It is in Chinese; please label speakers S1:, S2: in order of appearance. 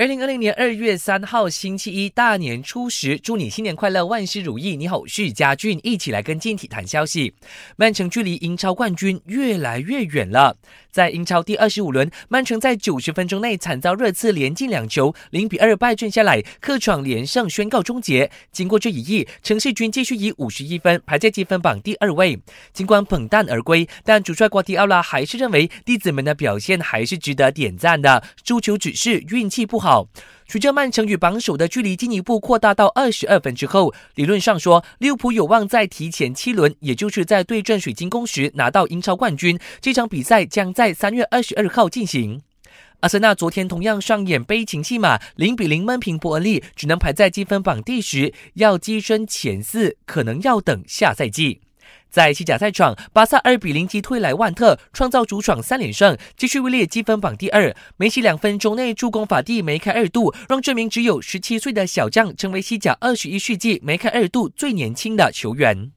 S1: 二零二零年二月三号星期一大年初十，祝你新年快乐，万事如意。你好，我是嘉俊，一起来跟进体坛消息。曼城距离英超冠军越来越远了。在英超第二十五轮，曼城在九十分钟内惨遭热刺连进两球，零比二败阵下来，客场连胜宣告终结。经过这一役，城市军继续以五十一分排在积分榜第二位。尽管捧蛋而归，但主帅瓜迪奥拉还是认为弟子们的表现还是值得点赞的。输球只是运气不好好。随着曼城与榜首的距离进一步扩大到二十二分之后，理论上说，利物浦有望在提前七轮，也就是在对阵水晶宫时拿到英超冠军。这场比赛将在三月二十二号进行。阿森纳昨天同样上演悲情戏码，零比零闷平伯恩利，只能排在积分榜第十，要跻身前四，可能要等下赛季。在西甲赛场，巴萨二比零击退莱万特，创造主场三连胜，继续位列积分榜第二。梅西两分钟内助攻法蒂梅开二度，让这名只有十七岁的小将成为西甲二十一世纪梅开二度最年轻的球员。